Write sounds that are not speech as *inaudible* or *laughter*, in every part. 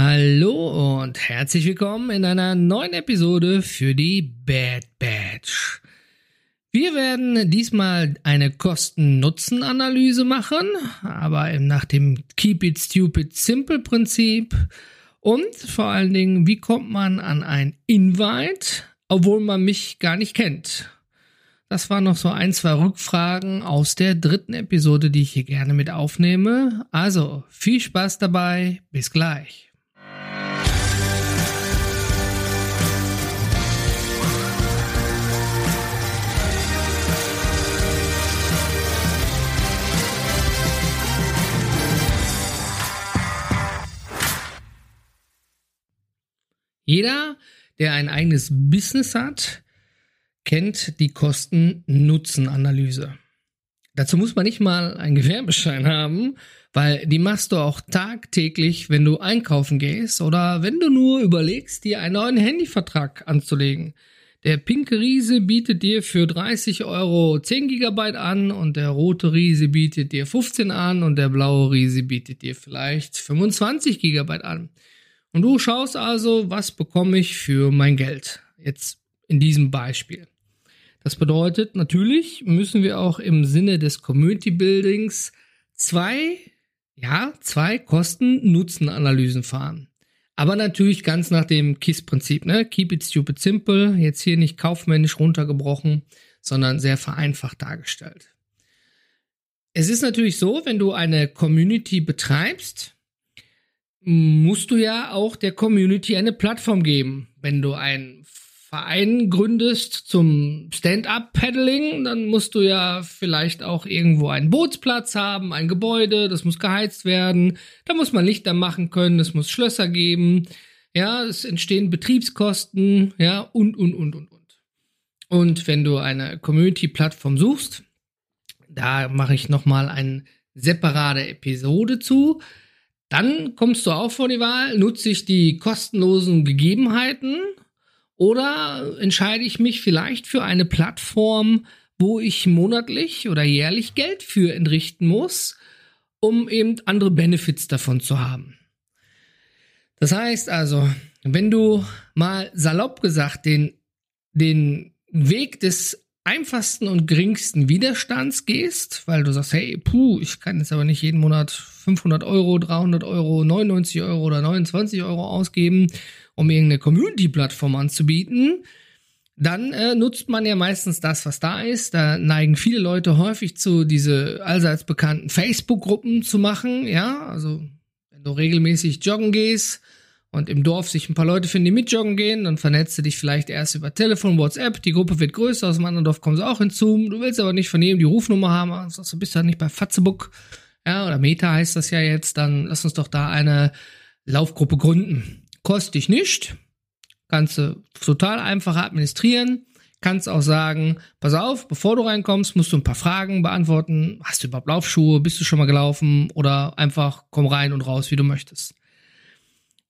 Hallo und herzlich willkommen in einer neuen Episode für die Bad Batch. Wir werden diesmal eine Kosten-Nutzen-Analyse machen, aber nach dem Keep It Stupid Simple Prinzip und vor allen Dingen, wie kommt man an ein Invite, obwohl man mich gar nicht kennt. Das waren noch so ein, zwei Rückfragen aus der dritten Episode, die ich hier gerne mit aufnehme. Also viel Spaß dabei, bis gleich. Jeder, der ein eigenes Business hat, kennt die Kosten-Nutzen-Analyse. Dazu muss man nicht mal einen Gewerbeschein haben, weil die machst du auch tagtäglich, wenn du einkaufen gehst oder wenn du nur überlegst, dir einen neuen Handyvertrag anzulegen. Der pinke Riese bietet dir für 30 Euro 10 Gigabyte an und der rote Riese bietet dir 15 an und der blaue Riese bietet dir vielleicht 25 Gigabyte an. Und du schaust also, was bekomme ich für mein Geld? Jetzt in diesem Beispiel. Das bedeutet, natürlich müssen wir auch im Sinne des Community Buildings zwei, ja, zwei Kosten-Nutzen-Analysen fahren. Aber natürlich ganz nach dem KISS-Prinzip, ne? Keep it stupid simple. Jetzt hier nicht kaufmännisch runtergebrochen, sondern sehr vereinfacht dargestellt. Es ist natürlich so, wenn du eine Community betreibst, musst du ja auch der Community eine Plattform geben. Wenn du einen Verein gründest zum Stand-up-Paddling, dann musst du ja vielleicht auch irgendwo einen Bootsplatz haben, ein Gebäude, das muss geheizt werden, da muss man Lichter machen können, es muss Schlösser geben, ja, es entstehen Betriebskosten, ja, und, und, und, und, und. Und wenn du eine Community-Plattform suchst, da mache ich nochmal eine separate Episode zu, dann kommst du auch vor die Wahl, nutze ich die kostenlosen Gegebenheiten oder entscheide ich mich vielleicht für eine Plattform, wo ich monatlich oder jährlich Geld für entrichten muss, um eben andere Benefits davon zu haben. Das heißt also, wenn du mal salopp gesagt den, den Weg des einfachsten und geringsten Widerstands gehst, weil du sagst, hey, puh, ich kann jetzt aber nicht jeden Monat 500 Euro, 300 Euro, 99 Euro oder 29 Euro ausgeben, um irgendeine Community-Plattform anzubieten, dann äh, nutzt man ja meistens das, was da ist. Da neigen viele Leute häufig zu, diese allseits bekannten Facebook-Gruppen zu machen. Ja, also wenn du regelmäßig joggen gehst, und im Dorf sich ein paar Leute finden, die mitjoggen gehen, dann vernetzt du dich vielleicht erst über Telefon, WhatsApp, die Gruppe wird größer, aus dem anderen Dorf kommen sie auch hinzu, du willst aber nicht von jedem die Rufnummer haben, also du bist ja nicht bei Fatzebook, ja, oder Meta heißt das ja jetzt, dann lass uns doch da eine Laufgruppe gründen. Kostet dich nicht, kannst du total einfach administrieren, kannst auch sagen, pass auf, bevor du reinkommst, musst du ein paar Fragen beantworten, hast du überhaupt Laufschuhe, bist du schon mal gelaufen? Oder einfach komm rein und raus, wie du möchtest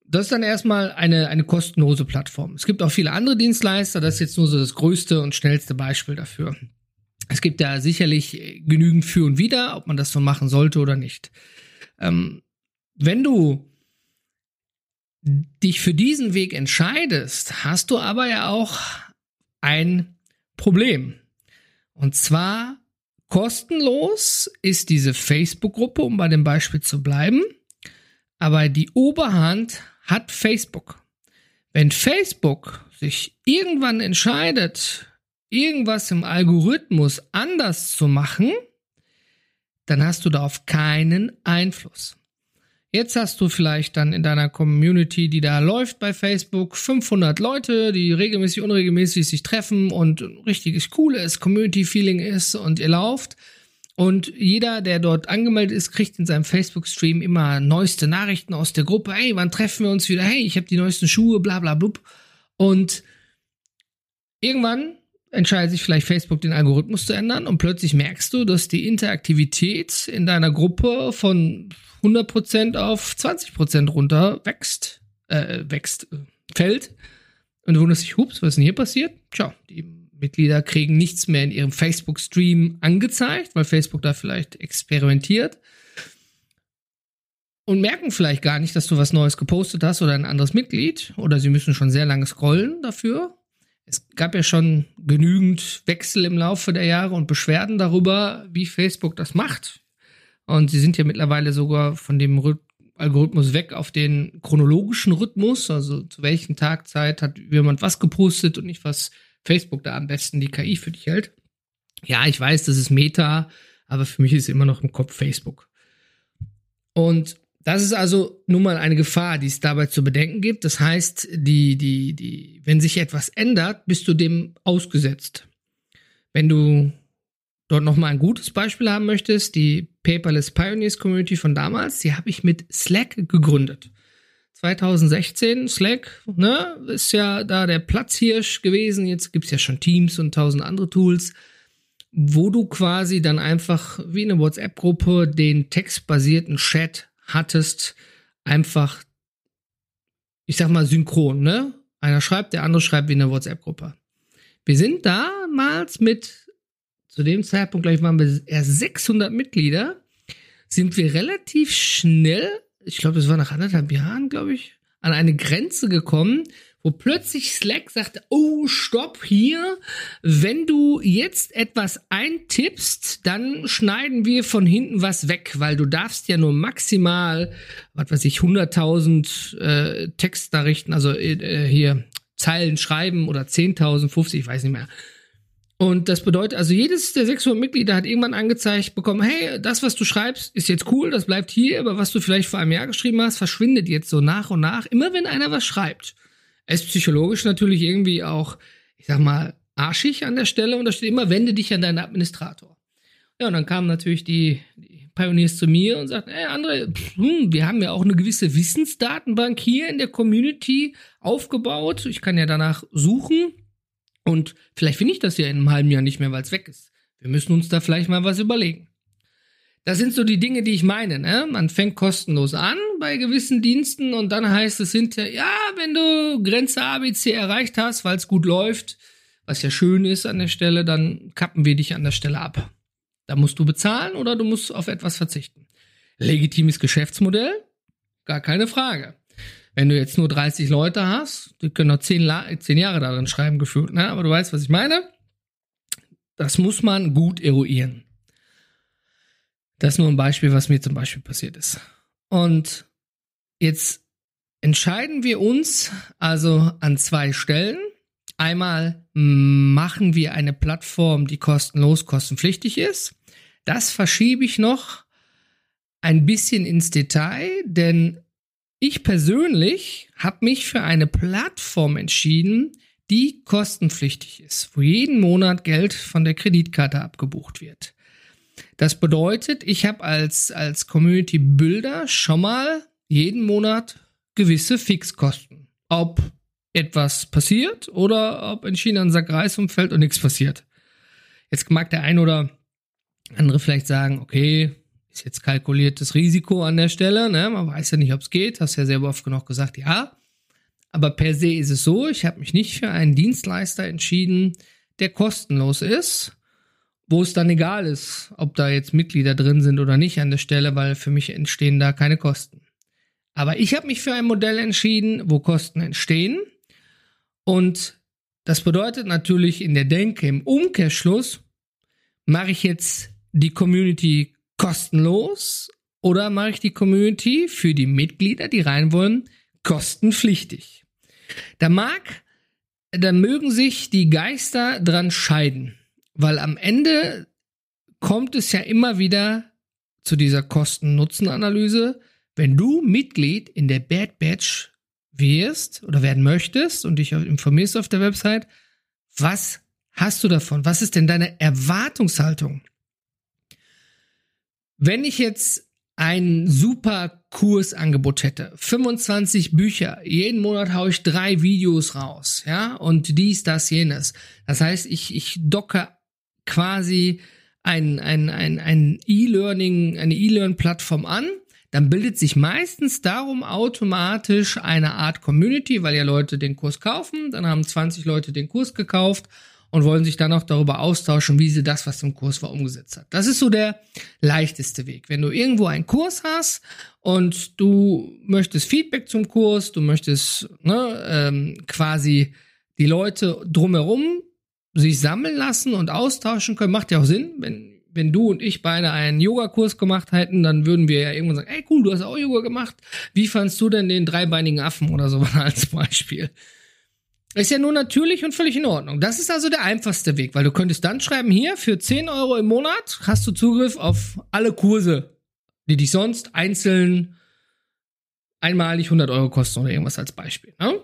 das ist dann erstmal eine, eine kostenlose Plattform. Es gibt auch viele andere Dienstleister, das ist jetzt nur so das größte und schnellste Beispiel dafür. Es gibt da sicherlich genügend für und wider, ob man das so machen sollte oder nicht. Ähm, wenn du dich für diesen Weg entscheidest, hast du aber ja auch ein Problem. Und zwar kostenlos ist diese Facebook-Gruppe, um bei dem Beispiel zu bleiben. Aber die Oberhand hat Facebook. Wenn Facebook sich irgendwann entscheidet, irgendwas im Algorithmus anders zu machen, dann hast du darauf keinen Einfluss. Jetzt hast du vielleicht dann in deiner Community, die da läuft bei Facebook, 500 Leute, die regelmäßig, unregelmäßig sich treffen und ein richtiges cooles Community-Feeling ist und ihr lauft. Und jeder, der dort angemeldet ist, kriegt in seinem Facebook-Stream immer neueste Nachrichten aus der Gruppe. Hey, wann treffen wir uns wieder? Hey, ich habe die neuesten Schuhe, bla bla blub. Und irgendwann entscheidet sich vielleicht Facebook, den Algorithmus zu ändern und plötzlich merkst du, dass die Interaktivität in deiner Gruppe von 100% auf 20% runter wächst, äh, wächst, äh, fällt. Und du wunderst dich, hups, was ist denn hier passiert? Tja, die Mitglieder kriegen nichts mehr in ihrem Facebook-Stream angezeigt, weil Facebook da vielleicht experimentiert. und merken vielleicht gar nicht, dass du was Neues gepostet hast oder ein anderes Mitglied oder sie müssen schon sehr lange scrollen dafür. Es gab ja schon genügend Wechsel im Laufe der Jahre und Beschwerden darüber, wie Facebook das macht. Und sie sind ja mittlerweile sogar von dem Algorithmus weg auf den chronologischen Rhythmus, also zu welchen Tagzeit hat jemand was gepostet und nicht was Facebook da am besten die KI für dich hält. Ja, ich weiß, das ist Meta, aber für mich ist immer noch im Kopf Facebook. Und das ist also nun mal eine Gefahr, die es dabei zu bedenken gibt. Das heißt, die, die, die, wenn sich etwas ändert, bist du dem ausgesetzt. Wenn du dort nochmal ein gutes Beispiel haben möchtest, die Paperless Pioneers Community von damals, die habe ich mit Slack gegründet. 2016, Slack, ne, ist ja da der Platzhirsch gewesen. Jetzt gibt's ja schon Teams und tausend andere Tools, wo du quasi dann einfach wie eine WhatsApp-Gruppe den textbasierten Chat hattest, einfach, ich sag mal, synchron, ne? Einer schreibt, der andere schreibt wie in der WhatsApp-Gruppe. Wir sind damals mit, zu dem Zeitpunkt, gleich waren wir erst 600 Mitglieder, sind wir relativ schnell, ich glaube, das war nach anderthalb Jahren, glaube ich, an eine Grenze gekommen, wo plötzlich Slack sagte, oh, stopp hier, wenn du jetzt etwas eintippst, dann schneiden wir von hinten was weg, weil du darfst ja nur maximal, was weiß ich, 100.000 äh, Textnachrichten, also äh, hier Zeilen schreiben oder 10.000, 50, ich weiß nicht mehr. Und das bedeutet, also jedes der 600 Mitglieder hat irgendwann angezeigt bekommen, hey, das, was du schreibst, ist jetzt cool, das bleibt hier, aber was du vielleicht vor einem Jahr geschrieben hast, verschwindet jetzt so nach und nach, immer wenn einer was schreibt ist psychologisch natürlich irgendwie auch, ich sag mal, arschig an der Stelle und da steht immer, wende dich an deinen Administrator. Ja, und dann kamen natürlich die, die Pioneers zu mir und sagten, ey, André, hm, wir haben ja auch eine gewisse Wissensdatenbank hier in der Community aufgebaut. Ich kann ja danach suchen und vielleicht finde ich das ja in einem halben Jahr nicht mehr, weil es weg ist. Wir müssen uns da vielleicht mal was überlegen. Das sind so die Dinge, die ich meine. Ne? Man fängt kostenlos an bei gewissen Diensten und dann heißt es hinterher, ja, wenn du Grenze ABC erreicht hast, weil es gut läuft, was ja schön ist an der Stelle, dann kappen wir dich an der Stelle ab. Da musst du bezahlen oder du musst auf etwas verzichten. Legitimes Geschäftsmodell? Gar keine Frage. Wenn du jetzt nur 30 Leute hast, die können noch 10, 10 Jahre darin schreiben gefühlt, ne? aber du weißt, was ich meine. Das muss man gut eruieren. Das ist nur ein Beispiel, was mir zum Beispiel passiert ist. Und jetzt entscheiden wir uns also an zwei Stellen. Einmal machen wir eine Plattform, die kostenlos, kostenpflichtig ist. Das verschiebe ich noch ein bisschen ins Detail, denn ich persönlich habe mich für eine Plattform entschieden, die kostenpflichtig ist, wo jeden Monat Geld von der Kreditkarte abgebucht wird. Das bedeutet, ich habe als, als Community Builder schon mal jeden Monat gewisse Fixkosten. Ob etwas passiert oder ob in China ein Sack Reis umfällt und nichts passiert. Jetzt mag der ein oder andere vielleicht sagen, okay, ist jetzt kalkuliertes Risiko an der Stelle, ne? man weiß ja nicht, ob es geht, hast ja selber oft genug gesagt, ja. Aber per se ist es so, ich habe mich nicht für einen Dienstleister entschieden, der kostenlos ist, wo es dann egal ist, ob da jetzt Mitglieder drin sind oder nicht an der Stelle, weil für mich entstehen da keine Kosten. Aber ich habe mich für ein Modell entschieden, wo Kosten entstehen. Und das bedeutet natürlich in der Denke, im Umkehrschluss, mache ich jetzt die Community kostenlos oder mache ich die Community für die Mitglieder, die rein wollen, kostenpflichtig. Da mag, da mögen sich die Geister dran scheiden. Weil am Ende kommt es ja immer wieder zu dieser Kosten-Nutzen-Analyse. Wenn du Mitglied in der Bad Batch wirst oder werden möchtest und dich informierst auf der Website, was hast du davon? Was ist denn deine Erwartungshaltung? Wenn ich jetzt ein super Kursangebot hätte, 25 Bücher, jeden Monat haue ich drei Videos raus, ja, und dies, das, jenes. Das heißt, ich, ich docke quasi ein, ein, ein, ein E-Learning, eine E-Learn-Plattform an, dann bildet sich meistens darum automatisch eine Art Community, weil ja Leute den Kurs kaufen, dann haben 20 Leute den Kurs gekauft und wollen sich dann auch darüber austauschen, wie sie das, was im Kurs war, umgesetzt hat. Das ist so der leichteste Weg. Wenn du irgendwo einen Kurs hast und du möchtest Feedback zum Kurs, du möchtest ne, ähm, quasi die Leute drumherum sich sammeln lassen und austauschen können, macht ja auch Sinn, wenn wenn du und ich beide einen Yogakurs gemacht hätten, dann würden wir ja irgendwann sagen, ey cool, du hast auch Yoga gemacht. Wie fandst du denn den dreibeinigen Affen oder so *laughs* als Beispiel? Ist ja nur natürlich und völlig in Ordnung. Das ist also der einfachste Weg, weil du könntest dann schreiben, hier für 10 Euro im Monat hast du Zugriff auf alle Kurse, die dich sonst einzeln einmalig 100 Euro kosten oder irgendwas als Beispiel. Ne?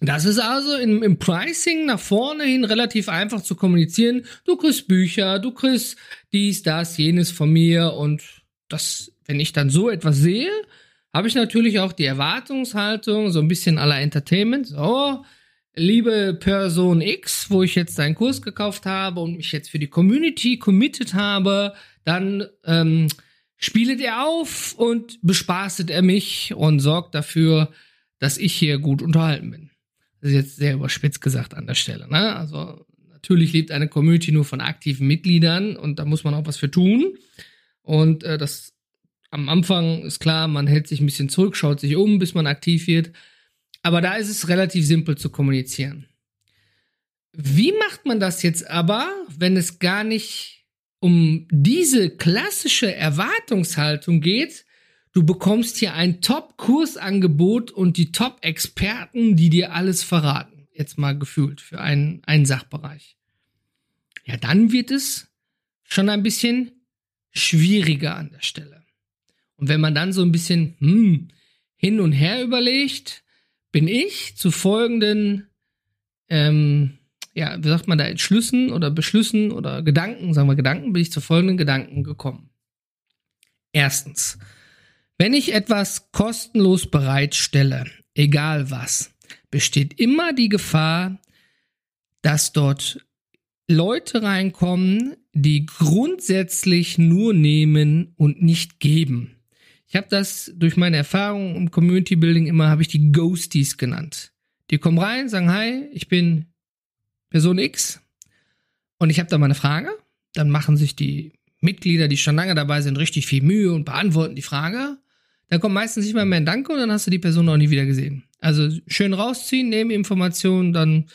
Das ist also im, im, Pricing nach vorne hin relativ einfach zu kommunizieren. Du kriegst Bücher, du kriegst dies, das, jenes von mir und das, wenn ich dann so etwas sehe, habe ich natürlich auch die Erwartungshaltung, so ein bisschen aller Entertainment. So, liebe Person X, wo ich jetzt einen Kurs gekauft habe und mich jetzt für die Community committed habe, dann ähm, spielet er auf und bespaßet er mich und sorgt dafür, dass ich hier gut unterhalten bin. Das ist jetzt sehr überspitzt gesagt an der Stelle. Ne? Also natürlich lebt eine Community nur von aktiven Mitgliedern und da muss man auch was für tun. Und äh, das am Anfang ist klar, man hält sich ein bisschen zurück, schaut sich um, bis man aktiv wird. Aber da ist es relativ simpel zu kommunizieren. Wie macht man das jetzt aber, wenn es gar nicht um diese klassische Erwartungshaltung geht, Du bekommst hier ein Top-Kursangebot und die Top-Experten, die dir alles verraten. Jetzt mal gefühlt für einen, einen Sachbereich. Ja, dann wird es schon ein bisschen schwieriger an der Stelle. Und wenn man dann so ein bisschen hm, hin und her überlegt, bin ich zu folgenden, ähm, ja, wie sagt man da, Entschlüssen oder Beschlüssen oder Gedanken, sagen wir Gedanken, bin ich zu folgenden Gedanken gekommen. Erstens, wenn ich etwas kostenlos bereitstelle, egal was, besteht immer die Gefahr, dass dort Leute reinkommen, die grundsätzlich nur nehmen und nicht geben. Ich habe das durch meine Erfahrung im Community Building immer habe ich die Ghosties genannt. Die kommen rein, sagen hi, ich bin Person X und ich habe da mal eine Frage. Dann machen sich die Mitglieder, die schon lange dabei sind, richtig viel Mühe und beantworten die Frage. Dann kommt meistens nicht mal mehr ein Danke und dann hast du die Person auch nie wieder gesehen. Also schön rausziehen, nehmen Informationen, dann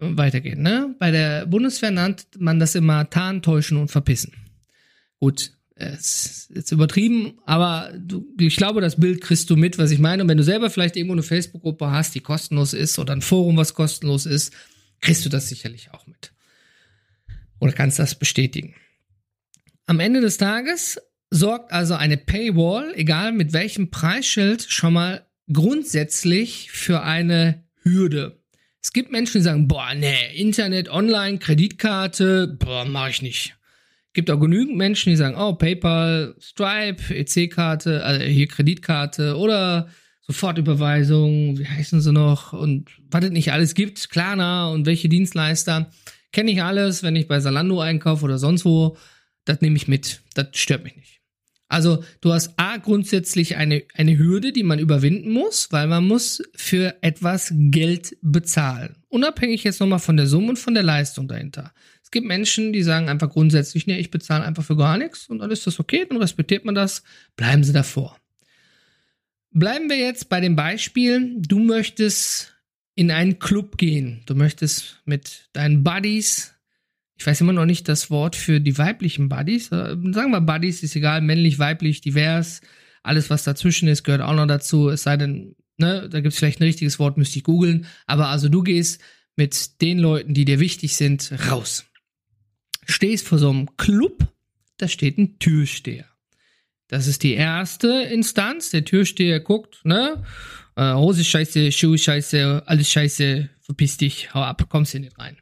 äh, weitergehen. Ne? Bei der Bundeswehr nannt man das immer tarn, täuschen und verpissen. Gut, ist jetzt übertrieben, aber du, ich glaube, das Bild kriegst du mit, was ich meine. Und wenn du selber vielleicht irgendwo eine Facebook-Gruppe hast, die kostenlos ist, oder ein Forum, was kostenlos ist, kriegst du das sicherlich auch mit. Oder kannst das bestätigen. Am Ende des Tages sorgt also eine Paywall, egal mit welchem Preisschild, schon mal grundsätzlich für eine Hürde. Es gibt Menschen, die sagen, boah, nee, Internet, Online, Kreditkarte, boah, mach ich nicht. Gibt auch genügend Menschen, die sagen, oh, PayPal, Stripe, EC-Karte, also hier Kreditkarte oder Sofortüberweisung, wie heißen sie noch und was es nicht alles gibt, Klarna und welche Dienstleister. Kenne ich alles, wenn ich bei Salando einkaufe oder sonst wo, das nehme ich mit. Das stört mich nicht. Also du hast A grundsätzlich eine, eine Hürde, die man überwinden muss, weil man muss für etwas Geld bezahlen. Unabhängig jetzt nochmal von der Summe und von der Leistung dahinter. Es gibt Menschen, die sagen einfach grundsätzlich, nee, ich bezahle einfach für gar nichts und dann ist das okay, dann respektiert man das, bleiben sie davor. Bleiben wir jetzt bei dem Beispiel, du möchtest in einen Club gehen, du möchtest mit deinen Buddies ich weiß immer noch nicht das Wort für die weiblichen Buddies. Sagen wir Buddies, ist egal, männlich, weiblich, divers. Alles, was dazwischen ist, gehört auch noch dazu. Es sei denn, ne, da gibt es vielleicht ein richtiges Wort, müsste ich googeln. Aber also du gehst mit den Leuten, die dir wichtig sind, raus. Stehst vor so einem Club, da steht ein Türsteher. Das ist die erste Instanz. Der Türsteher guckt, ne? Äh, Hose scheiße, Schuhe scheiße, alles scheiße, verpiss dich, hau ab, kommst hier nicht rein.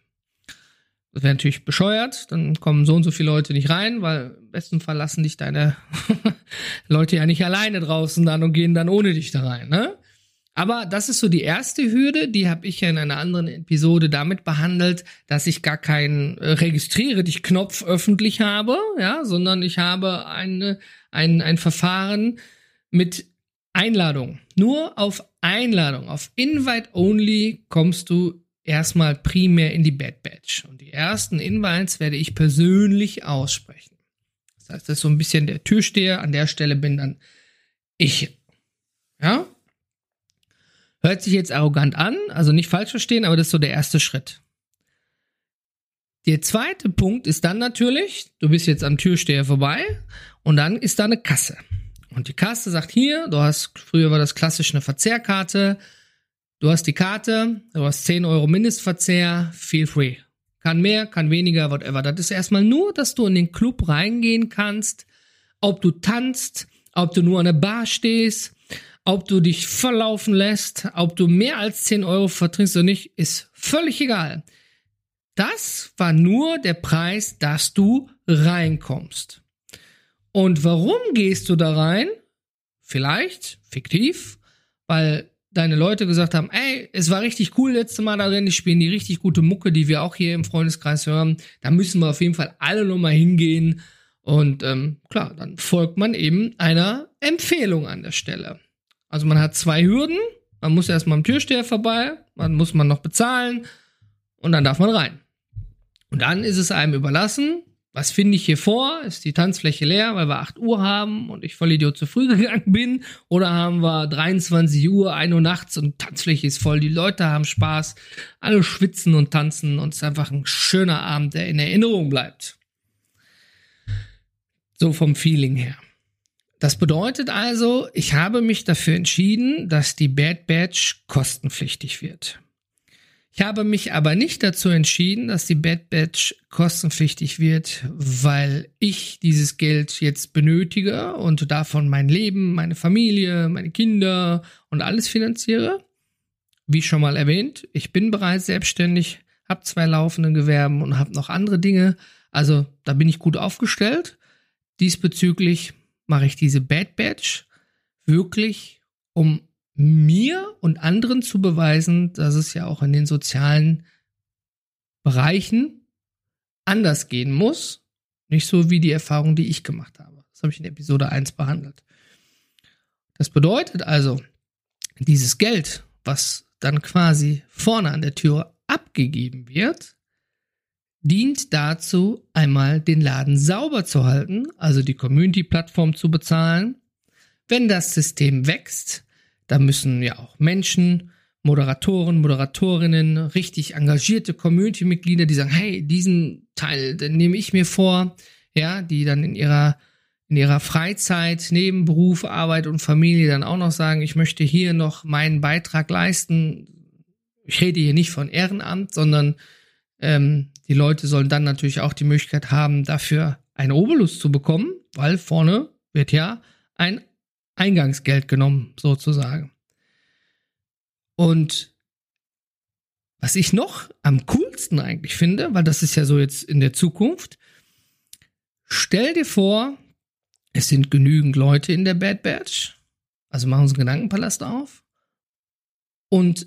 Das wäre natürlich bescheuert, dann kommen so und so viele Leute nicht rein, weil im besten Fall lassen dich deine *laughs* Leute ja nicht alleine draußen dann und gehen dann ohne dich da rein, ne? Aber das ist so die erste Hürde, die habe ich ja in einer anderen Episode damit behandelt, dass ich gar keinen äh, registriere dich Knopf öffentlich habe, ja, sondern ich habe eine, ein, ein Verfahren mit Einladung. Nur auf Einladung, auf Invite Only kommst du erstmal primär in die Bad Batch. Und die ersten Invites werde ich persönlich aussprechen. Das heißt, das ist so ein bisschen der Türsteher. An der Stelle bin dann ich. Ja? Hört sich jetzt arrogant an, also nicht falsch verstehen, aber das ist so der erste Schritt. Der zweite Punkt ist dann natürlich, du bist jetzt am Türsteher vorbei und dann ist da eine Kasse. Und die Kasse sagt hier, du hast, früher war das klassisch eine Verzehrkarte, du hast die Karte, du hast 10 Euro Mindestverzehr, feel free. Kann mehr, kann weniger, whatever. Das ist erstmal nur, dass du in den Club reingehen kannst, ob du tanzt, ob du nur an der Bar stehst, ob du dich verlaufen lässt, ob du mehr als 10 Euro vertrinkst oder nicht, ist völlig egal. Das war nur der Preis, dass du reinkommst. Und warum gehst du da rein? Vielleicht, fiktiv, weil deine Leute gesagt haben, ey, es war richtig cool letzte Mal darin, die spielen die richtig gute Mucke, die wir auch hier im Freundeskreis hören. Da müssen wir auf jeden Fall alle nochmal hingehen. Und ähm, klar, dann folgt man eben einer Empfehlung an der Stelle. Also man hat zwei Hürden. Man muss erstmal am Türsteher vorbei, man muss man noch bezahlen und dann darf man rein. Und dann ist es einem überlassen, was finde ich hier vor? Ist die Tanzfläche leer, weil wir 8 Uhr haben und ich voll Idiot zu früh *laughs* gegangen bin? Oder haben wir 23 Uhr, 1 Uhr nachts und Tanzfläche ist voll, die Leute haben Spaß, alle schwitzen und tanzen und es ist einfach ein schöner Abend, der in Erinnerung bleibt. So vom Feeling her. Das bedeutet also, ich habe mich dafür entschieden, dass die Bad Badge kostenpflichtig wird. Ich habe mich aber nicht dazu entschieden, dass die Bad Batch kostenpflichtig wird, weil ich dieses Geld jetzt benötige und davon mein Leben, meine Familie, meine Kinder und alles finanziere. Wie schon mal erwähnt, ich bin bereits selbstständig, habe zwei laufende Gewerben und habe noch andere Dinge. Also da bin ich gut aufgestellt. Diesbezüglich mache ich diese Bad Batch wirklich, um mir und anderen zu beweisen, dass es ja auch in den sozialen Bereichen anders gehen muss. Nicht so wie die Erfahrung, die ich gemacht habe. Das habe ich in Episode 1 behandelt. Das bedeutet also, dieses Geld, was dann quasi vorne an der Tür abgegeben wird, dient dazu, einmal den Laden sauber zu halten, also die Community-Plattform zu bezahlen. Wenn das System wächst, da müssen ja auch Menschen, Moderatoren, Moderatorinnen, richtig engagierte Community-Mitglieder, die sagen, hey, diesen Teil, den nehme ich mir vor, ja, die dann in ihrer in ihrer Freizeit neben Beruf, Arbeit und Familie dann auch noch sagen, ich möchte hier noch meinen Beitrag leisten. Ich rede hier nicht von Ehrenamt, sondern ähm, die Leute sollen dann natürlich auch die Möglichkeit haben, dafür einen Obolus zu bekommen, weil vorne wird ja ein Eingangsgeld genommen, sozusagen. Und was ich noch am coolsten eigentlich finde, weil das ist ja so jetzt in der Zukunft, stell dir vor, es sind genügend Leute in der Bad Batch, also machen sie einen Gedankenpalast auf und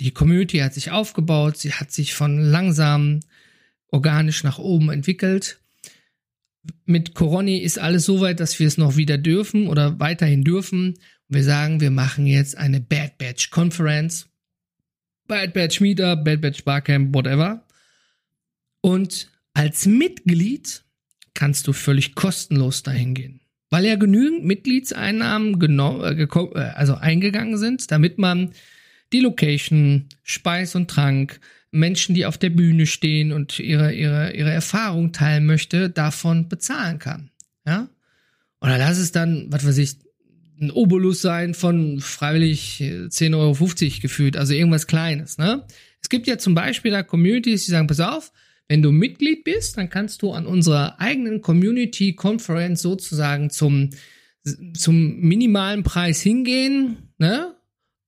die Community hat sich aufgebaut, sie hat sich von langsam organisch nach oben entwickelt mit Coroni ist alles so weit, dass wir es noch wieder dürfen oder weiterhin dürfen. Wir sagen, wir machen jetzt eine Bad Batch Conference, Bad Batch Meetup, Bad Batch Barcamp, whatever. Und als Mitglied kannst du völlig kostenlos dahin gehen. Weil ja genügend Mitgliedseinnahmen genau, also eingegangen sind, damit man die Location, Speis und Trank, Menschen, die auf der Bühne stehen und ihre, ihre, ihre Erfahrung teilen möchte, davon bezahlen kann. Ja? Oder lass es dann, was weiß ich, ein Obolus sein von freiwillig 10,50 Euro gefühlt, also irgendwas Kleines. Ne? Es gibt ja zum Beispiel da Communities, die sagen, pass auf, wenn du Mitglied bist, dann kannst du an unserer eigenen Community Conference sozusagen zum, zum minimalen Preis hingehen, ne?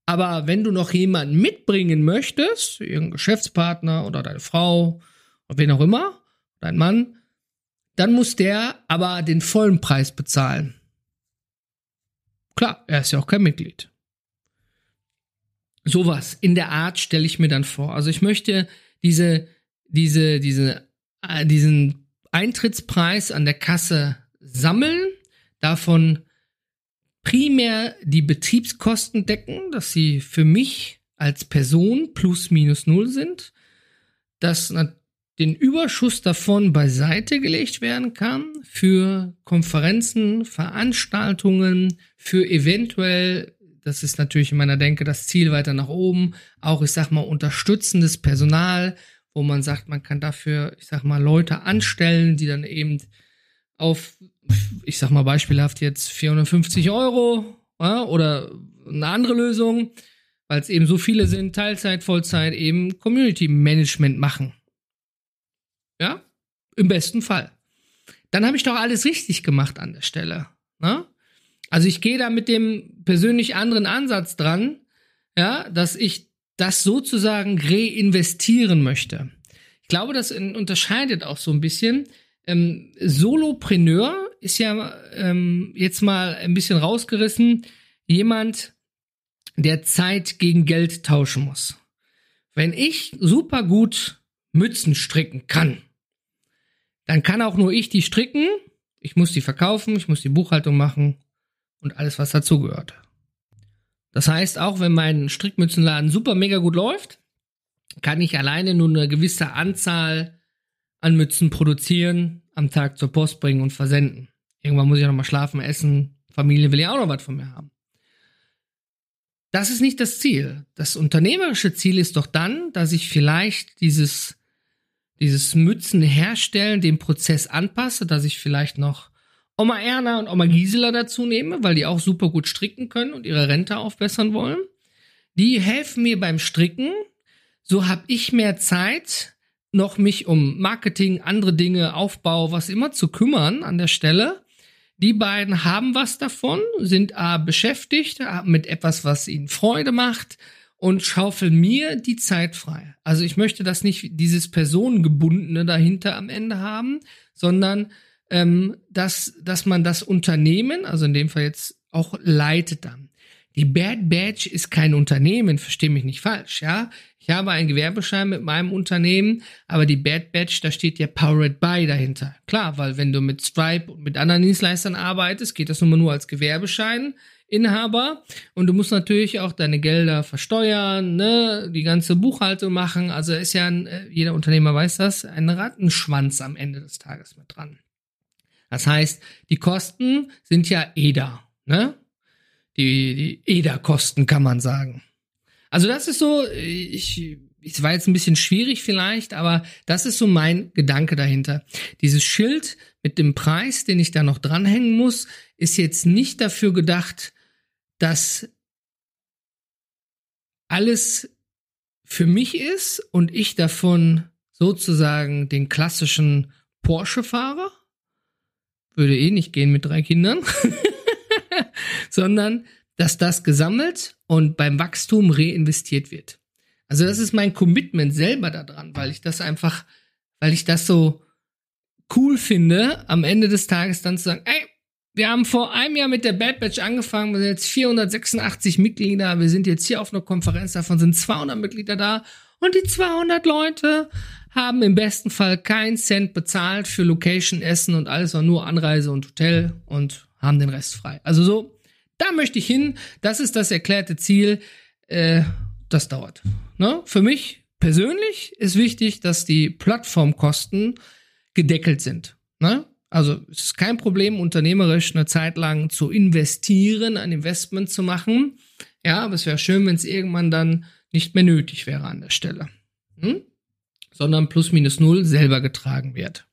Aber wenn du noch jemanden mitbringen möchtest, irgendeinen Geschäftspartner oder deine Frau oder wen auch immer, dein Mann, dann muss der aber den vollen Preis bezahlen. Klar, er ist ja auch kein Mitglied. Sowas in der Art stelle ich mir dann vor. Also ich möchte diese, diese, diese, äh, diesen Eintrittspreis an der Kasse sammeln, davon primär die Betriebskosten decken, dass sie für mich als Person plus minus null sind, dass den Überschuss davon beiseite gelegt werden kann für Konferenzen, Veranstaltungen, für eventuell, das ist natürlich in meiner Denke das Ziel weiter nach oben, auch ich sag mal unterstützendes Personal, wo man sagt, man kann dafür, ich sag mal, Leute anstellen, die dann eben auf, ich sag mal beispielhaft jetzt 450 Euro ja, oder eine andere Lösung, weil es eben so viele sind, Teilzeit, Vollzeit, eben Community Management machen. Ja, im besten Fall. Dann habe ich doch alles richtig gemacht an der Stelle. Ne? Also ich gehe da mit dem persönlich anderen Ansatz dran, ja, dass ich das sozusagen reinvestieren möchte. Ich glaube, das unterscheidet auch so ein bisschen. Ähm, Solopreneur ist ja ähm, jetzt mal ein bisschen rausgerissen. Jemand, der Zeit gegen Geld tauschen muss. Wenn ich super gut Mützen stricken kann, dann kann auch nur ich die stricken. Ich muss die verkaufen, ich muss die Buchhaltung machen und alles, was dazugehört. Das heißt, auch wenn mein Strickmützenladen super mega gut läuft, kann ich alleine nur eine gewisse Anzahl an Mützen produzieren, am Tag zur Post bringen und versenden. Irgendwann muss ich noch mal schlafen, essen, Familie will ja auch noch was von mir haben. Das ist nicht das Ziel. Das unternehmerische Ziel ist doch dann, dass ich vielleicht dieses, dieses Mützen herstellen, den Prozess anpasse, dass ich vielleicht noch Oma Erna und Oma Gisela dazu nehme, weil die auch super gut stricken können und ihre Rente aufbessern wollen. Die helfen mir beim Stricken. So habe ich mehr Zeit, noch mich um Marketing, andere Dinge, Aufbau, was immer zu kümmern an der Stelle. Die beiden haben was davon, sind A beschäftigt mit etwas, was ihnen Freude macht und schaufeln mir die Zeit frei. Also ich möchte das nicht dieses personengebundene dahinter am Ende haben, sondern ähm, dass, dass man das Unternehmen, also in dem Fall jetzt auch leitet dann. Die Bad Badge ist kein Unternehmen, verstehe mich nicht falsch, ja. Ich habe einen Gewerbeschein mit meinem Unternehmen, aber die Bad Badge, da steht ja Powered by dahinter. Klar, weil wenn du mit Stripe und mit anderen Dienstleistern arbeitest, geht das nun mal nur als Gewerbescheininhaber und du musst natürlich auch deine Gelder versteuern, ne, die ganze Buchhaltung machen. Also ist ja ein, äh, jeder Unternehmer weiß das, ein Rattenschwanz am Ende des Tages mit dran. Das heißt, die Kosten sind ja EDA, ne? Die, die EDA-Kosten kann man sagen. Also das ist so, ich, es war jetzt ein bisschen schwierig vielleicht, aber das ist so mein Gedanke dahinter. Dieses Schild mit dem Preis, den ich da noch dranhängen muss, ist jetzt nicht dafür gedacht, dass alles für mich ist und ich davon sozusagen den klassischen Porsche fahre. Würde eh nicht gehen mit drei Kindern. *laughs* Sondern dass das gesammelt und beim Wachstum reinvestiert wird. Also das ist mein Commitment selber daran, weil ich das einfach, weil ich das so cool finde, am Ende des Tages dann zu sagen, ey, wir haben vor einem Jahr mit der Bad Batch angefangen, wir sind jetzt 486 Mitglieder, wir sind jetzt hier auf einer Konferenz, davon sind 200 Mitglieder da und die 200 Leute haben im besten Fall keinen Cent bezahlt für Location, Essen und alles, war nur Anreise und Hotel und haben den Rest frei. Also so, da möchte ich hin. Das ist das erklärte Ziel. Äh, das dauert. Ne? Für mich persönlich ist wichtig, dass die Plattformkosten gedeckelt sind. Ne? Also es ist kein Problem, unternehmerisch eine Zeit lang zu investieren, ein Investment zu machen. Ja, aber es wäre schön, wenn es irgendwann dann nicht mehr nötig wäre an der Stelle. Hm? Sondern plus minus null selber getragen wird.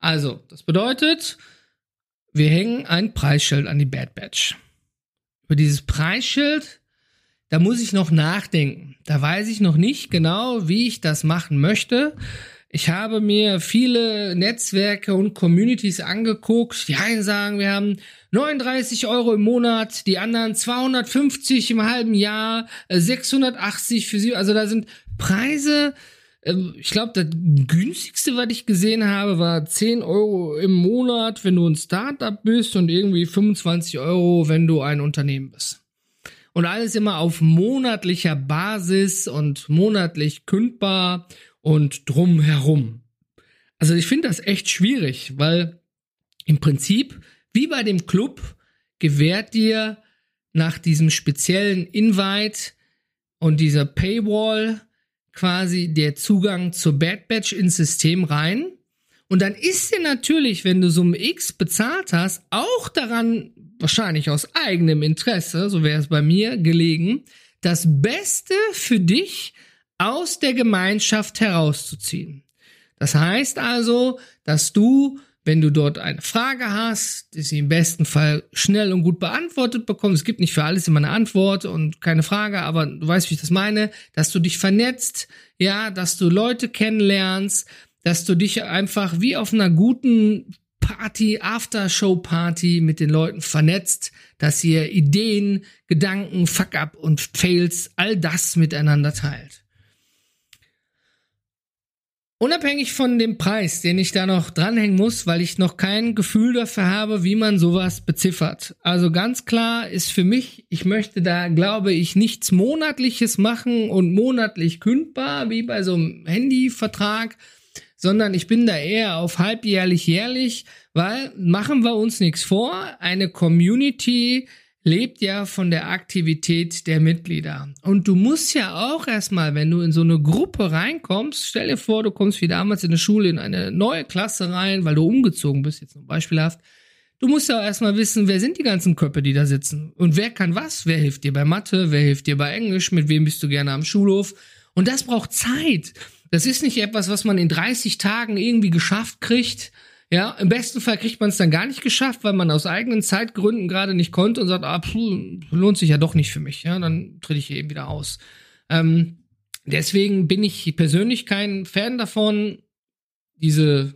Also, das bedeutet, wir hängen ein Preisschild an die Bad Batch. Über dieses Preisschild, da muss ich noch nachdenken. Da weiß ich noch nicht genau, wie ich das machen möchte. Ich habe mir viele Netzwerke und Communities angeguckt. Die einen sagen, wir haben 39 Euro im Monat, die anderen 250 im halben Jahr, 680 für sie. Also da sind Preise, ich glaube, das günstigste, was ich gesehen habe, war 10 Euro im Monat, wenn du ein Startup bist und irgendwie 25 Euro, wenn du ein Unternehmen bist. Und alles immer auf monatlicher Basis und monatlich kündbar und drumherum. Also ich finde das echt schwierig, weil im Prinzip, wie bei dem Club, gewährt dir nach diesem speziellen Invite und dieser Paywall quasi der Zugang zur Bad Batch ins System rein. Und dann ist dir natürlich, wenn du Summe X bezahlt hast, auch daran, wahrscheinlich aus eigenem Interesse, so wäre es bei mir, gelegen, das Beste für dich aus der Gemeinschaft herauszuziehen. Das heißt also, dass du wenn du dort eine Frage hast, die sie im besten Fall schnell und gut beantwortet bekommst. Es gibt nicht für alles immer eine Antwort und keine Frage, aber du weißt, wie ich das meine, dass du dich vernetzt, ja, dass du Leute kennenlernst, dass du dich einfach wie auf einer guten Party, After-Show-Party mit den Leuten vernetzt, dass ihr Ideen, Gedanken, Fuck-up und Fails, all das miteinander teilt. Unabhängig von dem Preis, den ich da noch dranhängen muss, weil ich noch kein Gefühl dafür habe, wie man sowas beziffert. Also ganz klar ist für mich, ich möchte da, glaube ich, nichts Monatliches machen und monatlich kündbar, wie bei so einem Handyvertrag, sondern ich bin da eher auf halbjährlich, jährlich, weil machen wir uns nichts vor, eine Community, lebt ja von der Aktivität der Mitglieder. Und du musst ja auch erstmal, wenn du in so eine Gruppe reinkommst, stell dir vor, du kommst wie damals in der Schule in eine neue Klasse rein, weil du umgezogen bist, jetzt beispielhaft. Du musst ja auch erstmal wissen, wer sind die ganzen Köpfe, die da sitzen? Und wer kann was? Wer hilft dir bei Mathe? Wer hilft dir bei Englisch? Mit wem bist du gerne am Schulhof? Und das braucht Zeit. Das ist nicht etwas, was man in 30 Tagen irgendwie geschafft kriegt ja, im besten Fall kriegt man es dann gar nicht geschafft, weil man aus eigenen Zeitgründen gerade nicht konnte und sagt, ah, puh, lohnt sich ja doch nicht für mich. Ja, dann tritt ich eben wieder aus. Ähm, deswegen bin ich persönlich kein Fan davon, diese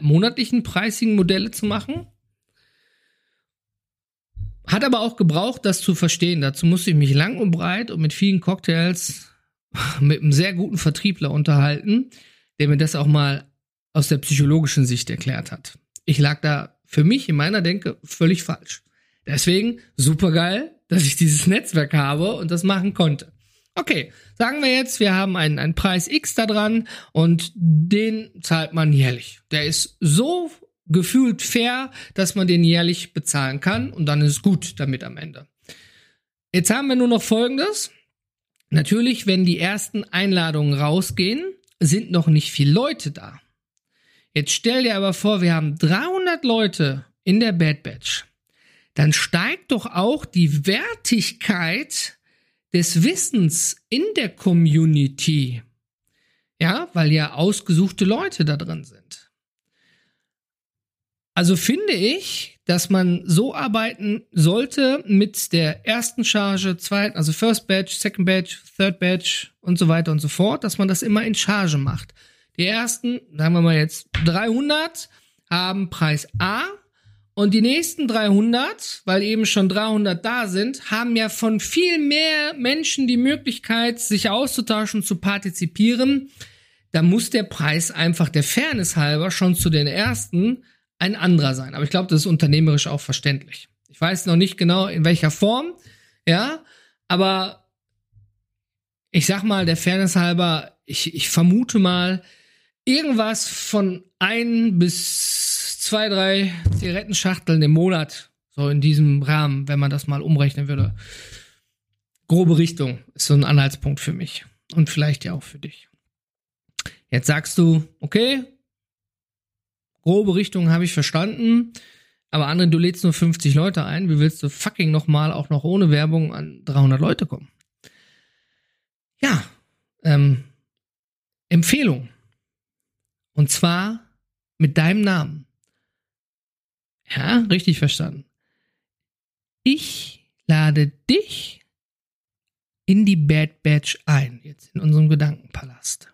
monatlichen preisigen Modelle zu machen. Hat aber auch gebraucht, das zu verstehen. Dazu musste ich mich lang und breit und mit vielen Cocktails *laughs* mit einem sehr guten Vertriebler unterhalten, der mir das auch mal aus der psychologischen Sicht erklärt hat. Ich lag da für mich in meiner Denke völlig falsch. Deswegen super geil, dass ich dieses Netzwerk habe und das machen konnte. Okay, sagen wir jetzt, wir haben einen, einen Preis X da dran und den zahlt man jährlich. Der ist so gefühlt fair, dass man den jährlich bezahlen kann und dann ist es gut damit am Ende. Jetzt haben wir nur noch Folgendes. Natürlich, wenn die ersten Einladungen rausgehen, sind noch nicht viele Leute da. Jetzt stell dir aber vor, wir haben 300 Leute in der Bad Batch. Dann steigt doch auch die Wertigkeit des Wissens in der Community. Ja, weil ja ausgesuchte Leute da drin sind. Also finde ich, dass man so arbeiten sollte mit der ersten Charge, zweiten, also First Batch, Second Batch, Third Batch und so weiter und so fort, dass man das immer in Charge macht. Die ersten, sagen wir mal jetzt 300, haben Preis A und die nächsten 300, weil eben schon 300 da sind, haben ja von viel mehr Menschen die Möglichkeit, sich auszutauschen, zu partizipieren. Da muss der Preis einfach der Fairness halber schon zu den ersten ein anderer sein. Aber ich glaube, das ist unternehmerisch auch verständlich. Ich weiß noch nicht genau in welcher Form, ja, aber ich sag mal, der Fairness halber, ich, ich vermute mal, irgendwas von ein bis zwei, drei Zigarettenschachteln im Monat. So in diesem Rahmen, wenn man das mal umrechnen würde. Grobe Richtung ist so ein Anhaltspunkt für mich. Und vielleicht ja auch für dich. Jetzt sagst du, okay, grobe Richtung habe ich verstanden. Aber André, du lädst nur 50 Leute ein. Wie willst du fucking nochmal auch noch ohne Werbung an 300 Leute kommen? Ja, ähm, Empfehlung. Und zwar mit deinem Namen. Ja, richtig verstanden. Ich lade dich in die Bad Batch ein, jetzt in unserem Gedankenpalast.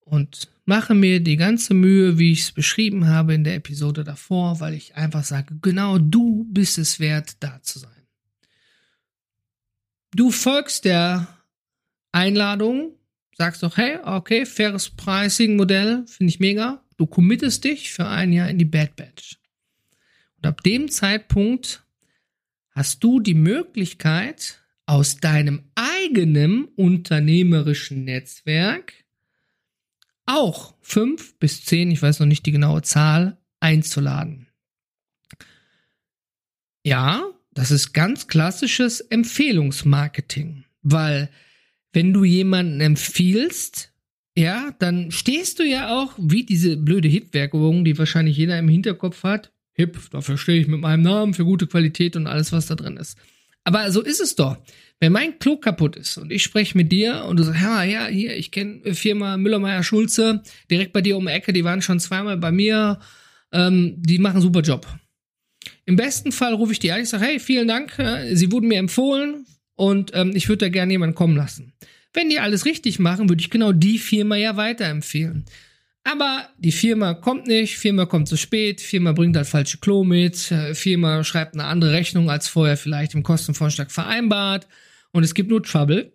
Und mache mir die ganze Mühe, wie ich es beschrieben habe in der Episode davor, weil ich einfach sage, genau du bist es wert, da zu sein. Du folgst der Einladung sagst doch, hey, okay, faires Pricing-Modell, finde ich mega. Du committest dich für ein Jahr in die Bad Batch. Und ab dem Zeitpunkt hast du die Möglichkeit, aus deinem eigenen unternehmerischen Netzwerk auch fünf bis zehn, ich weiß noch nicht die genaue Zahl, einzuladen. Ja, das ist ganz klassisches Empfehlungsmarketing. weil wenn du jemanden empfiehlst, ja, dann stehst du ja auch wie diese blöde Hip-Werbung, die wahrscheinlich jeder im Hinterkopf hat. Hip, dafür stehe ich mit meinem Namen für gute Qualität und alles, was da drin ist. Aber so ist es doch. Wenn mein Klo kaputt ist und ich spreche mit dir und du sagst, ja, ja, hier, ich kenne Firma Müller-Meyer-Schulze, direkt bei dir um die Ecke, die waren schon zweimal bei mir, ähm, die machen einen super Job. Im besten Fall rufe ich die an, ich sage, hey, vielen Dank, äh, Sie wurden mir empfohlen und ähm, ich würde da gerne jemanden kommen lassen. Wenn die alles richtig machen, würde ich genau die Firma ja weiterempfehlen. Aber die Firma kommt nicht, Firma kommt zu spät, Firma bringt halt falsche Klo mit, äh, Firma schreibt eine andere Rechnung als vorher vielleicht im Kostenvorschlag vereinbart und es gibt nur Trouble.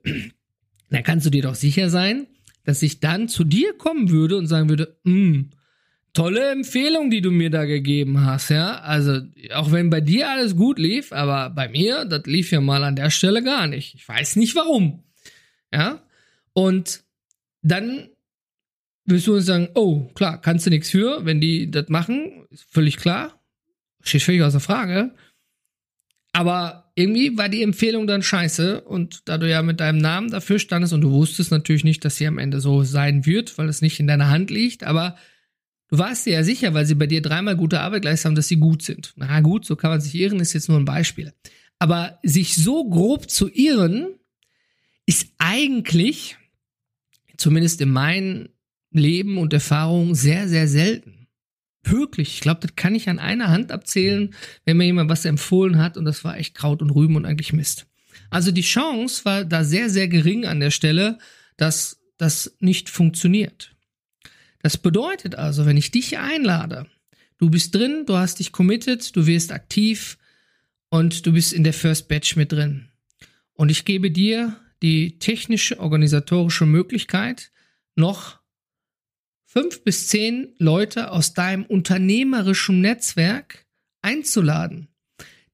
Da kannst du dir doch sicher sein, dass ich dann zu dir kommen würde und sagen würde, hm, tolle Empfehlung, die du mir da gegeben hast, ja. Also, auch wenn bei dir alles gut lief, aber bei mir, das lief ja mal an der Stelle gar nicht. Ich weiß nicht warum. Ja. Und dann wirst du uns sagen, oh, klar, kannst du nichts für, wenn die das machen, ist völlig klar. Steht völlig außer Frage. Aber irgendwie war die Empfehlung dann scheiße und da du ja mit deinem Namen dafür standest und du wusstest natürlich nicht, dass sie am Ende so sein wird, weil es nicht in deiner Hand liegt, aber du warst dir ja sicher, weil sie bei dir dreimal gute Arbeit geleistet haben, dass sie gut sind. Na gut, so kann man sich irren, ist jetzt nur ein Beispiel. Aber sich so grob zu irren, ist eigentlich, zumindest in meinen Leben und Erfahrungen sehr, sehr selten. Wirklich. Ich glaube, das kann ich an einer Hand abzählen, wenn mir jemand was empfohlen hat und das war echt Kraut und Rüben und eigentlich Mist. Also die Chance war da sehr, sehr gering an der Stelle, dass das nicht funktioniert. Das bedeutet also, wenn ich dich einlade, du bist drin, du hast dich committed, du wirst aktiv und du bist in der First Batch mit drin. Und ich gebe dir die technische, organisatorische Möglichkeit, noch fünf bis zehn Leute aus deinem unternehmerischen Netzwerk einzuladen,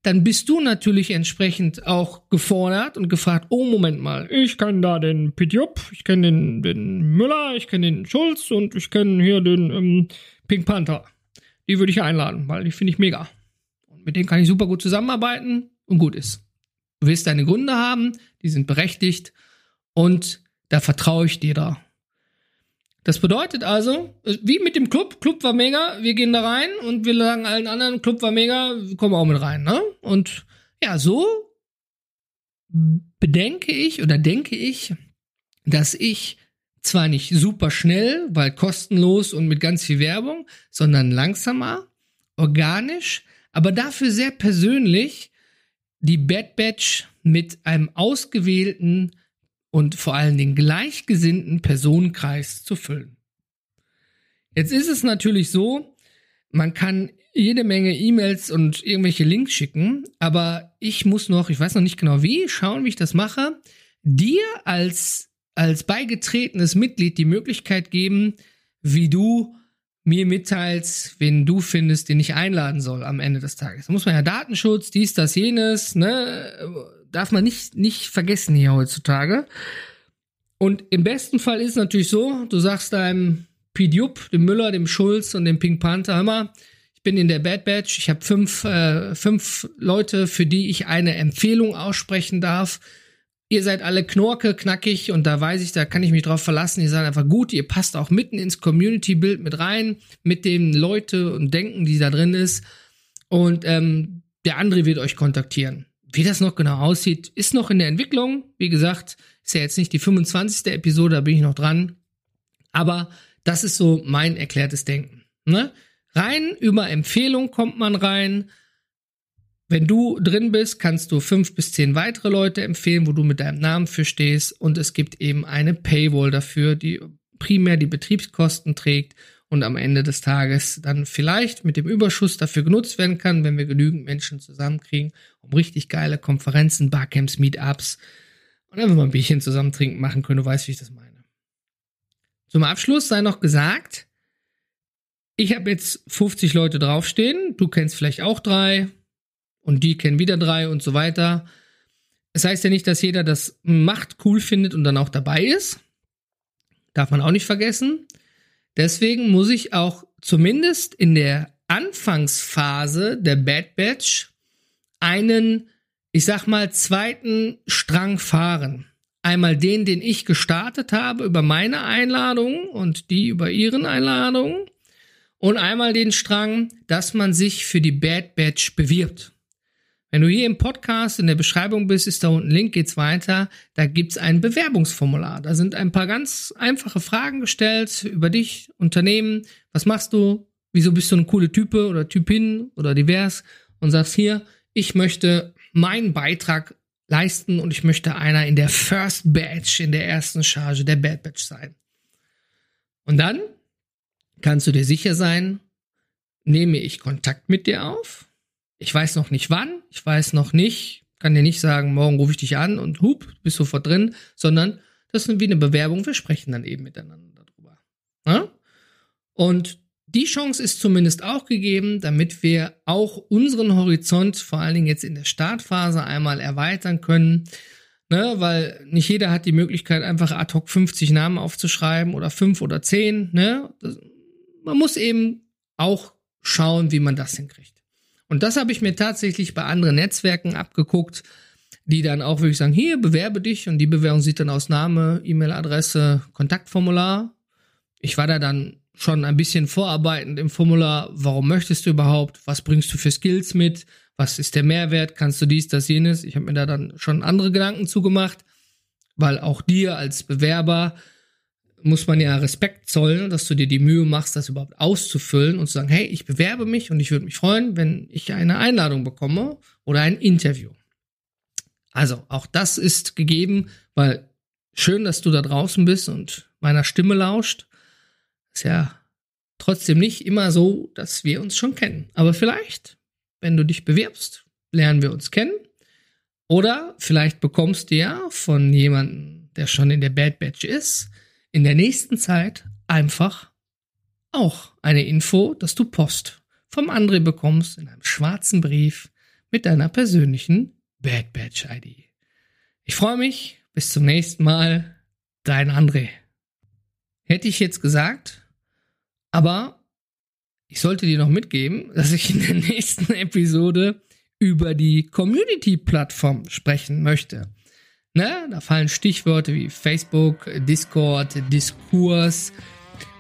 dann bist du natürlich entsprechend auch gefordert und gefragt, oh Moment mal, ich kenne da den Pidjup, ich kenne den, den Müller, ich kenne den Schulz und ich kenne hier den ähm, Pink Panther. Die würde ich einladen, weil die finde ich mega. Und mit denen kann ich super gut zusammenarbeiten und gut ist. Du wirst deine Gründe haben, die sind berechtigt und da vertraue ich dir da. Das bedeutet also, wie mit dem Club, Club war mega, wir gehen da rein und wir sagen allen anderen, Club war mega, kommen auch mit rein, ne? Und ja, so bedenke ich oder denke ich, dass ich zwar nicht super schnell, weil kostenlos und mit ganz viel Werbung, sondern langsamer, organisch, aber dafür sehr persönlich die Bad Batch mit einem ausgewählten und vor allen Dingen gleichgesinnten Personenkreis zu füllen. Jetzt ist es natürlich so, man kann jede Menge E-Mails und irgendwelche Links schicken, aber ich muss noch, ich weiß noch nicht genau wie, schauen, wie ich das mache, dir als, als beigetretenes Mitglied die Möglichkeit geben, wie du mir mitteilst, wen du findest, den ich einladen soll am Ende des Tages. Da muss man ja Datenschutz, dies, das, jenes, ne, darf man nicht, nicht vergessen hier heutzutage. Und im besten Fall ist es natürlich so, du sagst deinem Pidjup, dem Müller, dem Schulz und dem Pink Panther, immer, ich bin in der Bad Batch, ich habe fünf, äh, fünf Leute, für die ich eine Empfehlung aussprechen darf. Ihr seid alle knorke, knackig und da weiß ich, da kann ich mich drauf verlassen. Ihr seid einfach gut, ihr passt auch mitten ins Community-Bild mit rein, mit den Leute und Denken, die da drin ist. Und ähm, der andere wird euch kontaktieren. Wie das noch genau aussieht, ist noch in der Entwicklung. Wie gesagt, ist ja jetzt nicht die 25. Episode, da bin ich noch dran. Aber das ist so mein erklärtes Denken. Ne? Rein über Empfehlung kommt man rein. Wenn du drin bist, kannst du fünf bis zehn weitere Leute empfehlen, wo du mit deinem Namen für stehst. Und es gibt eben eine Paywall dafür, die primär die Betriebskosten trägt und am Ende des Tages dann vielleicht mit dem Überschuss dafür genutzt werden kann, wenn wir genügend Menschen zusammenkriegen, um richtig geile Konferenzen, Barcamps, Meetups und einfach mal ein Bierchen zusammen trinken machen können. Du weißt, wie ich das meine. Zum Abschluss sei noch gesagt, ich habe jetzt 50 Leute draufstehen, du kennst vielleicht auch drei und die kennen wieder drei und so weiter. Es das heißt ja nicht, dass jeder das macht, cool findet und dann auch dabei ist. Darf man auch nicht vergessen. Deswegen muss ich auch zumindest in der Anfangsphase der Bad Batch einen, ich sag mal, zweiten Strang fahren. Einmal den, den ich gestartet habe über meine Einladung und die über ihren Einladungen. Und einmal den Strang, dass man sich für die Bad Batch bewirbt. Wenn du hier im Podcast in der Beschreibung bist, ist da unten ein Link, geht's weiter. Da gibt's ein Bewerbungsformular. Da sind ein paar ganz einfache Fragen gestellt über dich, Unternehmen. Was machst du? Wieso bist du eine coole Type oder Typin oder divers? Und sagst hier, ich möchte meinen Beitrag leisten und ich möchte einer in der First Batch, in der ersten Charge der Bad Batch sein. Und dann kannst du dir sicher sein, nehme ich Kontakt mit dir auf ich weiß noch nicht wann, ich weiß noch nicht, kann dir nicht sagen, morgen rufe ich dich an und hup, bist sofort drin, sondern das ist wie eine Bewerbung, wir sprechen dann eben miteinander darüber. Ja? Und die Chance ist zumindest auch gegeben, damit wir auch unseren Horizont, vor allen Dingen jetzt in der Startphase, einmal erweitern können. Ne, weil nicht jeder hat die Möglichkeit, einfach ad hoc 50 Namen aufzuschreiben oder 5 oder 10. Ne? Das, man muss eben auch schauen, wie man das hinkriegt. Und das habe ich mir tatsächlich bei anderen Netzwerken abgeguckt, die dann auch wirklich sagen, hier, bewerbe dich. Und die Bewerbung sieht dann aus Name, E-Mail-Adresse, Kontaktformular. Ich war da dann schon ein bisschen vorarbeitend im Formular. Warum möchtest du überhaupt? Was bringst du für Skills mit? Was ist der Mehrwert? Kannst du dies, das, jenes? Ich habe mir da dann schon andere Gedanken zugemacht, weil auch dir als Bewerber muss man ja Respekt zollen, dass du dir die Mühe machst, das überhaupt auszufüllen und zu sagen, hey, ich bewerbe mich und ich würde mich freuen, wenn ich eine Einladung bekomme oder ein Interview. Also, auch das ist gegeben, weil schön, dass du da draußen bist und meiner Stimme lauscht. Ist ja trotzdem nicht immer so, dass wir uns schon kennen. Aber vielleicht, wenn du dich bewirbst, lernen wir uns kennen. Oder vielleicht bekommst du ja von jemandem, der schon in der Bad Batch ist, in der nächsten Zeit einfach auch eine Info, dass du Post vom André bekommst in einem schwarzen Brief mit deiner persönlichen Bad Badge ID. Ich freue mich. Bis zum nächsten Mal. Dein André. Hätte ich jetzt gesagt, aber ich sollte dir noch mitgeben, dass ich in der *laughs* nächsten Episode über die Community-Plattform sprechen möchte. Ne? Da fallen Stichworte wie Facebook, Discord, Diskurs,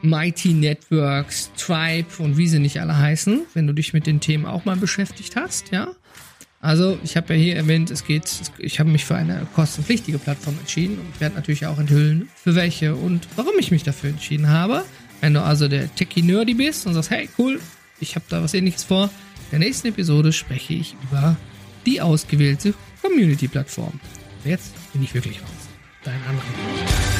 Mighty Networks, Tribe und wie sie nicht alle heißen, wenn du dich mit den Themen auch mal beschäftigt hast, ja. Also, ich habe ja hier erwähnt, es geht, ich habe mich für eine kostenpflichtige Plattform entschieden und werde natürlich auch enthüllen, für welche und warum ich mich dafür entschieden habe. Wenn du also der Techie-Nerdy bist und sagst, hey, cool, ich habe da was ähnliches vor, in der nächsten Episode spreche ich über die ausgewählte Community-Plattform. Jetzt bin ich wirklich raus. Dein André.